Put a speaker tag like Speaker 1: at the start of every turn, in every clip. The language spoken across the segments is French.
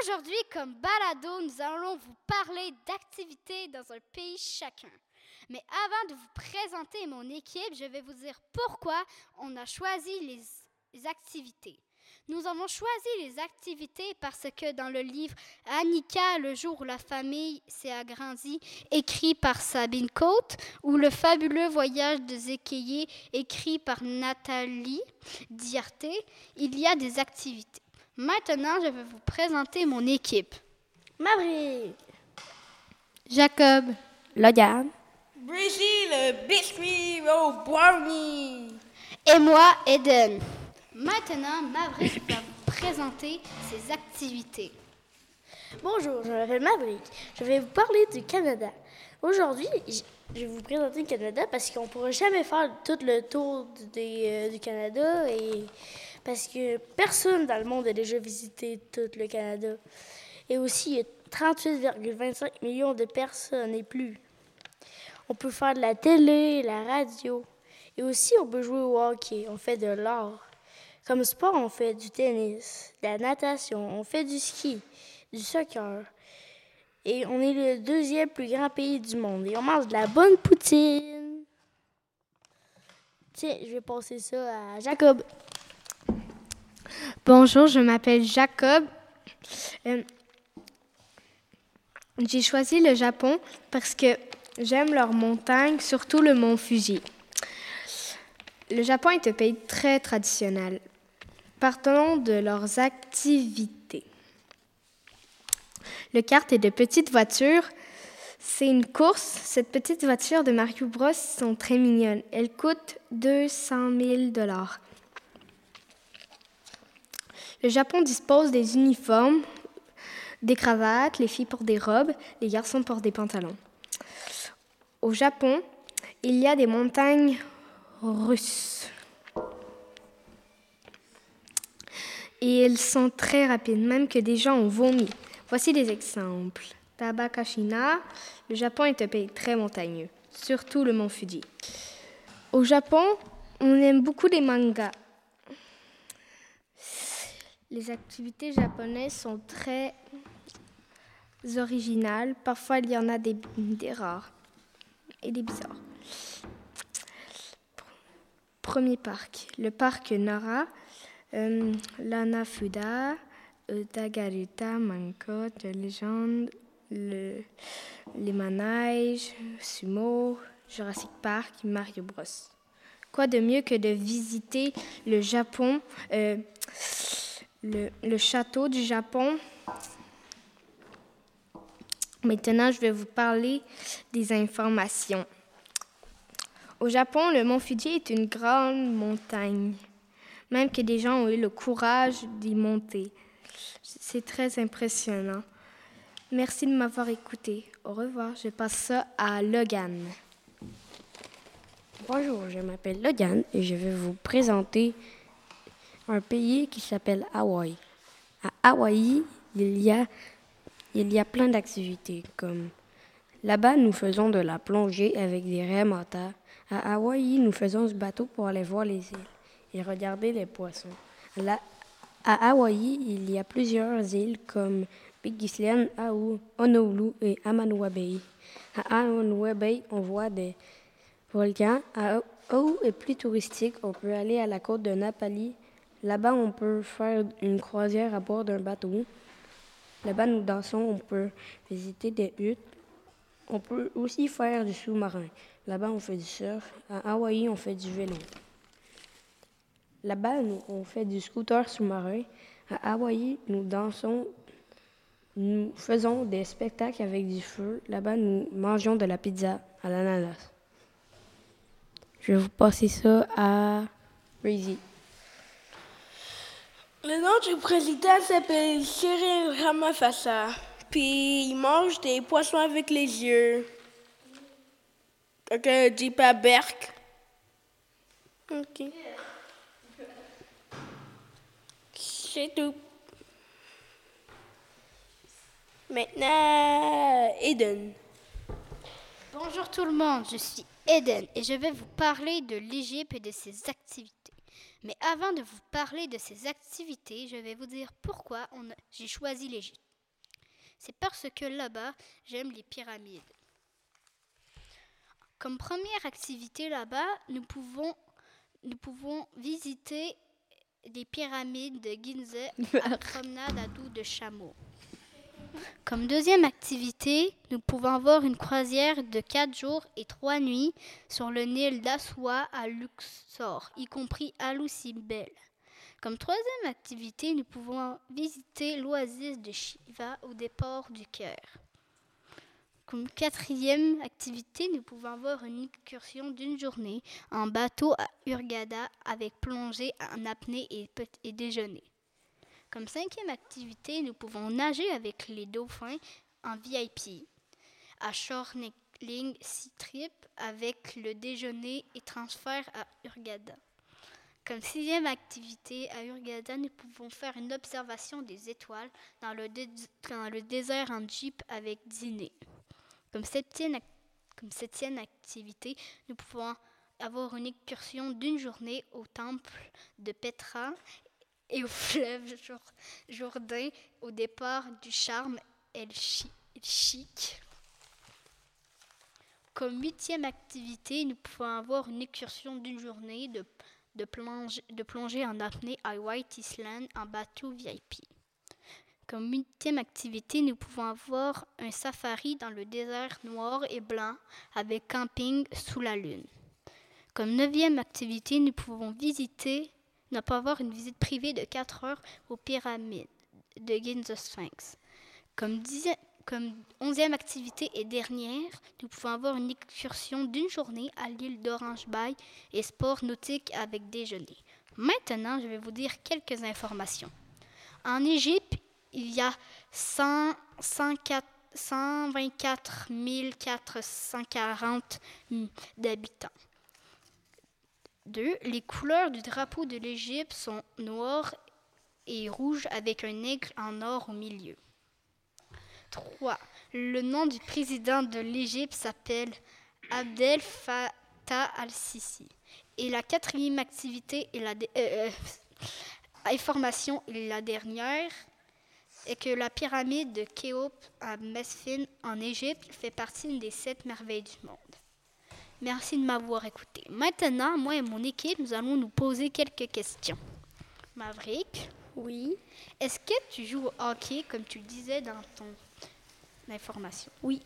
Speaker 1: Aujourd'hui, comme balado, nous allons vous parler d'activités dans un pays chacun. Mais avant de vous présenter mon équipe, je vais vous dire pourquoi on a choisi les activités. Nous avons choisi les activités parce que dans le livre Annika, le jour où la famille s'est agrandie, écrit par Sabine Côte, ou Le fabuleux voyage de Zékéié, écrit par Nathalie Diarté, il y a des activités. Maintenant, je vais vous présenter mon équipe.
Speaker 2: Maverick.
Speaker 3: Jacob.
Speaker 4: Logan.
Speaker 5: Brigitte, Biscuit, oh, Brownie.
Speaker 1: Et moi, Eden. Maintenant, Maverick va vous présenter ses activités.
Speaker 2: Bonjour, je m'appelle Maverick. Je vais vous parler du Canada. Aujourd'hui, je vais vous présenter le Canada parce qu'on ne pourra jamais faire tout le tour euh, du Canada et parce que personne dans le monde a déjà visité tout le Canada. Et aussi, il y a 38,25 millions de personnes et plus. On peut faire de la télé, la radio. Et aussi, on peut jouer au hockey. On fait de l'art. Comme sport, on fait du tennis, de la natation, on fait du ski, du soccer. Et on est le deuxième plus grand pays du monde. Et on mange de la bonne poutine. Tiens, je vais passer ça à Jacob.
Speaker 3: Bonjour, je m'appelle Jacob. Euh, j'ai choisi le Japon parce que j'aime leurs montagnes, surtout le mont Fuji. Le Japon est un pays très traditionnel. Partons de leurs activités. Le kart est de petites voitures. C'est une course. Cette petite voiture de Mario Bros sont très mignonnes. Elle coûte 200 000 dollars. Le Japon dispose des uniformes, des cravates, les filles portent des robes, les garçons portent des pantalons. Au Japon, il y a des montagnes russes. et elles sont très rapides, même que des gens ont vomi. Voici des exemples. Tabakashina, le Japon est un pays très montagneux, surtout le mont Fuji. Au Japon, on aime beaucoup les mangas. Les activités japonaises sont très originales. Parfois, il y en a des, des rares et des bizarres. Premier parc, le parc Nara euh, Lana Fuda, Dagaruta, Mankote, Légende, le, les manèges, Sumo, Jurassic Park, Mario Bros. Quoi de mieux que de visiter le Japon, euh, le, château du Japon Maintenant, je vais vous parler des informations. Au Japon, le mont Fuji est une grande montagne même que des gens ont eu le courage d'y monter. C'est très impressionnant. Merci de m'avoir écouté. Au revoir. Je passe ça à Logan.
Speaker 4: Bonjour, je m'appelle Logan et je vais vous présenter un pays qui s'appelle Hawaï. À Hawaï, il y a, il y a plein d'activités comme là-bas, nous faisons de la plongée avec des raies À Hawaï, nous faisons ce bateau pour aller voir les îles et regarder les poissons. Là, à Hawaï, il y a plusieurs îles comme Big Island, Aou, Honolulu et Amanua. À Amanua on voit des volcans. À Oahu est plus touristique. On peut aller à la côte de Napali. Là-bas, on peut faire une croisière à bord d'un bateau. Là-bas, nous dansons. On peut visiter des huttes. On peut aussi faire du sous-marin. Là-bas, on fait du surf. À Hawaï, on fait du vélo. Là-bas, on fait du scooter sous-marin. À Hawaï, nous dansons, nous faisons des spectacles avec du feu. Là-bas, nous mangeons de la pizza à l'ananas. Je vais vous passer ça à Crazy.
Speaker 5: Le nom du président s'appelle Cyril Ramaphosa. Puis il mange des poissons avec les yeux. Quelqu'un dit pas Berk. OK. c'est tout. Maintenant, Eden.
Speaker 1: Bonjour tout le monde, je suis Eden et je vais vous parler de l'Égypte et de ses activités. Mais avant de vous parler de ces activités, je vais vous dire pourquoi j'ai choisi l'Égypte. C'est parce que là-bas, j'aime les pyramides. Comme première activité là-bas, nous pouvons, nous pouvons visiter les pyramides de à la promenade à dos de chameau. Comme deuxième activité, nous pouvons avoir une croisière de 4 jours et 3 nuits sur le Nil d'Assoua à Luxor, y compris à Lucibel. Comme troisième activité, nous pouvons visiter l'oasis de Shiva au départ du Caire. Comme quatrième activité, nous pouvons avoir une excursion d'une journée en bateau à Hurghada avec plongée en apnée et déjeuner. Comme cinquième activité, nous pouvons nager avec les dauphins en VIP à Shortling Sea Trip avec le déjeuner et transfert à Hurghada. Comme sixième activité, à Hurghada, nous pouvons faire une observation des étoiles dans le, dans le désert en jeep avec dîner. Comme septième, comme septième activité, nous pouvons avoir une excursion d'une journée au temple de Petra et au fleuve Jourd- Jourdain au départ du charme El Chi- El Chic. Comme huitième activité, nous pouvons avoir une excursion d'une journée de, plongée en apnée à White Island en bateau VIP. Comme huitième activité, nous pouvons avoir un safari dans le désert noir et blanc avec camping sous la lune. Comme neuvième activité, nous pouvons visiter, ne pas avoir une visite privée de 4 heures aux pyramides de Giza Sphinx. Comme, onzième activité et dernière, nous pouvons avoir une excursion d'une journée à l'île d'Orange Bay et sport nautique avec déjeuner. Maintenant, je vais vous dire quelques informations. En Égypte, il y a 100 104 124 440 d'habitants. Deux, les couleurs du drapeau de l'Égypte sont noires et rouges avec un aigle en or au milieu. 3. Le nom du président de l'Égypte s'appelle Abdel Fattah al-Sisi. Et la quatrième activité et la euh, euh, information la dernière est que la pyramide de Khéops à Mesfin en Égypte fait partie des sept merveilles du monde. Merci de m'avoir écouté. Maintenant, moi et mon équipe, nous allons nous poser quelques questions. Maverick,
Speaker 2: Oui.
Speaker 1: est-ce que tu joues au hockey comme tu le disais dans ton information?
Speaker 2: Oui.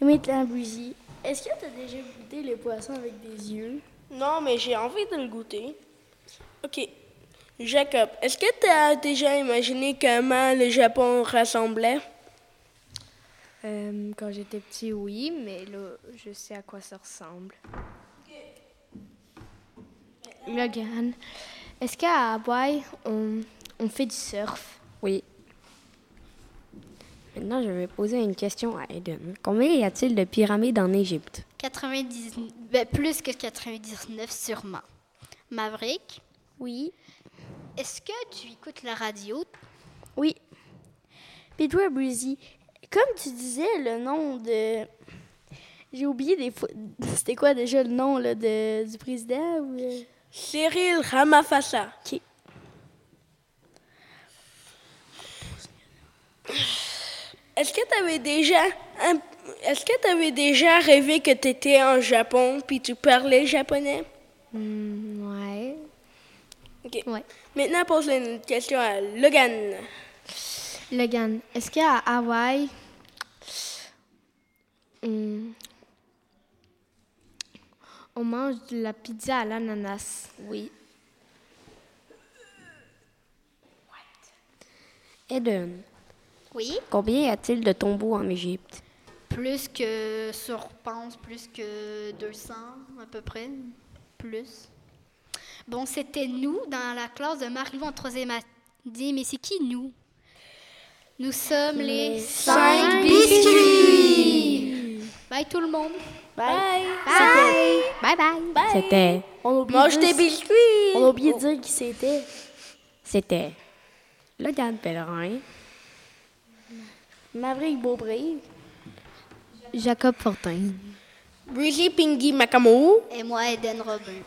Speaker 2: Buzy, est-ce que tu as déjà goûté les poissons avec des yeux?
Speaker 5: Non, mais j'ai envie de le goûter. OK. Jacob, est-ce que tu as déjà imaginé comment le Japon ressemblait?
Speaker 3: Euh, quand j'étais petit, oui, mais là, je sais à quoi ça ressemble. Logan, est-ce qu'à Hawaï, on, on fait du surf?
Speaker 4: Oui. Maintenant, je vais poser une question à Eden. Combien y a-t-il de pyramides en Égypte?
Speaker 1: 99, ben, plus que 99 sûrement. Maverick,
Speaker 2: Oui.
Speaker 1: est-ce que tu écoutes la radio?
Speaker 2: Oui. Toi, Buzy, comme tu disais le nom de. J'ai oublié des fois. C'était quoi déjà le nom là, de... du président? Ou... euh?
Speaker 5: Cyril Ramaphosa.
Speaker 2: OK.
Speaker 5: Est-ce que tu avais déjà un- est-ce que tu avais déjà rêvé que tu étais en Japon puis tu parlais japonais?
Speaker 3: Hmm, ouais.
Speaker 5: OK.
Speaker 3: Ouais.
Speaker 5: Maintenant, pose une question à Logan.
Speaker 3: Logan, est-ce qu'à Hawaï, hmm, on mange de la pizza à l'ananas?
Speaker 4: Oui. Eden,
Speaker 1: Oui?
Speaker 4: combien y a-t-il de tombeaux en Égypte?
Speaker 1: Plus que sur pense, plus que 200 à peu près. Plus. Bon, c'était nous dans la classe de Marie en troisième année, mais c'est qui nous? Nous sommes les cinq biscuits! Bye tout le monde!
Speaker 2: Bye.
Speaker 1: Bye! Bye bye!
Speaker 4: C'était.
Speaker 2: On a oublié
Speaker 5: Mange
Speaker 2: dire-
Speaker 5: biscuits!
Speaker 2: On a oublié de dire qui c'était.
Speaker 4: C'était. Logan Pellerin.
Speaker 2: Maverick Beaubré.
Speaker 3: Jacob Fortin.
Speaker 5: Breezy Pingy Macamo.
Speaker 1: Et moi, Eden Robin.